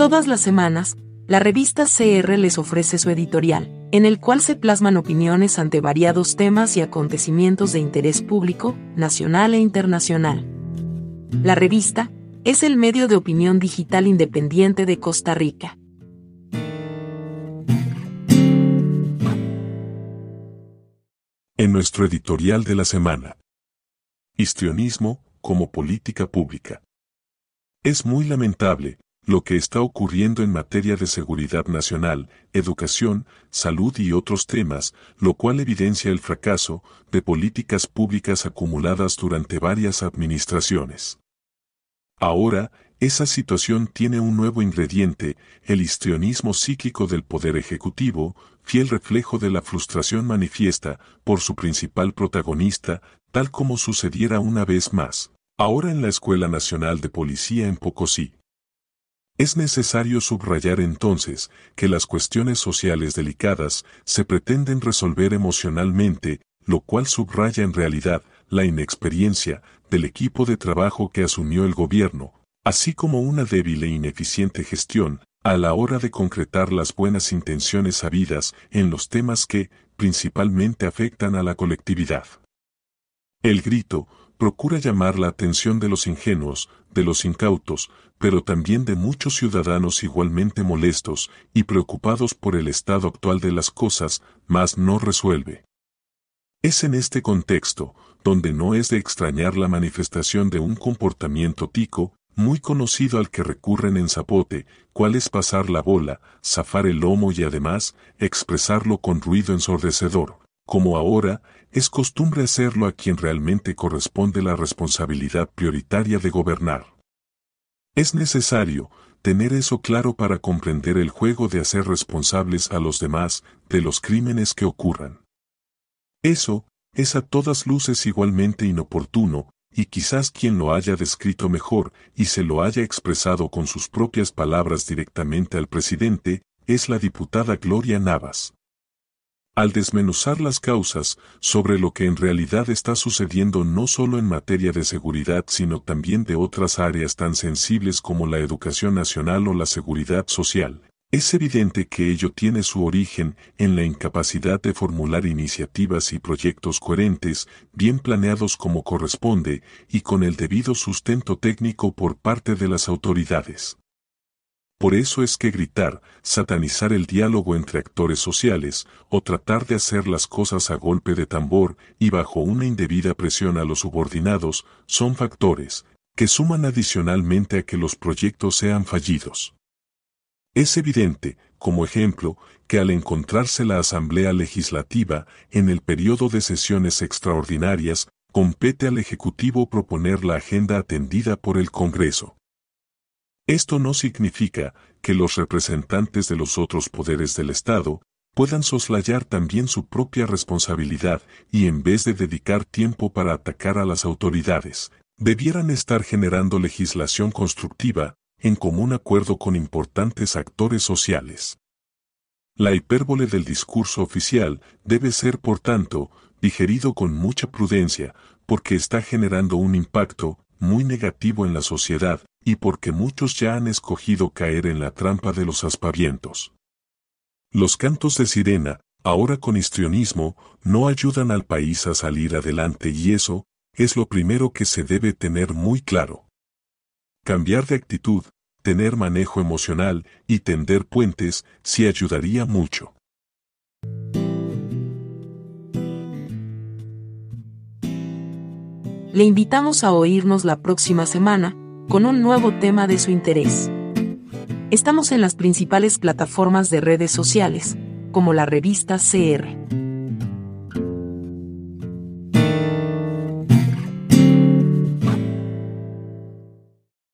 Todas las semanas, la revista CR les ofrece su editorial, en el cual se plasman opiniones ante variados temas y acontecimientos de interés público, nacional e internacional. La revista es el medio de opinión digital independiente de Costa Rica. En nuestro editorial de la semana. Histrionismo como política pública. Es muy lamentable lo que está ocurriendo en materia de seguridad nacional, educación, salud y otros temas, lo cual evidencia el fracaso de políticas públicas acumuladas durante varias administraciones. Ahora, esa situación tiene un nuevo ingrediente, el histrionismo psíquico del Poder Ejecutivo, fiel reflejo de la frustración manifiesta por su principal protagonista, tal como sucediera una vez más, ahora en la Escuela Nacional de Policía en Pocosí. Es necesario subrayar entonces que las cuestiones sociales delicadas se pretenden resolver emocionalmente, lo cual subraya en realidad la inexperiencia del equipo de trabajo que asumió el gobierno, así como una débil e ineficiente gestión a la hora de concretar las buenas intenciones habidas en los temas que, principalmente afectan a la colectividad. El grito, procura llamar la atención de los ingenuos, de los incautos, pero también de muchos ciudadanos igualmente molestos y preocupados por el estado actual de las cosas, mas no resuelve. Es en este contexto, donde no es de extrañar la manifestación de un comportamiento tico, muy conocido al que recurren en Zapote, cual es pasar la bola, zafar el lomo y además, expresarlo con ruido ensordecedor, como ahora, es costumbre hacerlo a quien realmente corresponde la responsabilidad prioritaria de gobernar. Es necesario tener eso claro para comprender el juego de hacer responsables a los demás de los crímenes que ocurran. Eso es a todas luces igualmente inoportuno, y quizás quien lo haya descrito mejor y se lo haya expresado con sus propias palabras directamente al presidente, es la diputada Gloria Navas al desmenuzar las causas sobre lo que en realidad está sucediendo no solo en materia de seguridad sino también de otras áreas tan sensibles como la educación nacional o la seguridad social, es evidente que ello tiene su origen en la incapacidad de formular iniciativas y proyectos coherentes, bien planeados como corresponde y con el debido sustento técnico por parte de las autoridades. Por eso es que gritar, satanizar el diálogo entre actores sociales, o tratar de hacer las cosas a golpe de tambor y bajo una indebida presión a los subordinados, son factores que suman adicionalmente a que los proyectos sean fallidos. Es evidente, como ejemplo, que al encontrarse la Asamblea Legislativa en el periodo de sesiones extraordinarias, compete al Ejecutivo proponer la agenda atendida por el Congreso. Esto no significa que los representantes de los otros poderes del Estado puedan soslayar también su propia responsabilidad y en vez de dedicar tiempo para atacar a las autoridades, debieran estar generando legislación constructiva en común acuerdo con importantes actores sociales. La hipérbole del discurso oficial debe ser, por tanto, digerido con mucha prudencia, porque está generando un impacto muy negativo en la sociedad, y porque muchos ya han escogido caer en la trampa de los aspavientos. Los cantos de sirena, ahora con histrionismo, no ayudan al país a salir adelante y eso, es lo primero que se debe tener muy claro. Cambiar de actitud, tener manejo emocional y tender puentes sí ayudaría mucho. Le invitamos a oírnos la próxima semana, con un nuevo tema de su interés. Estamos en las principales plataformas de redes sociales, como la revista CR.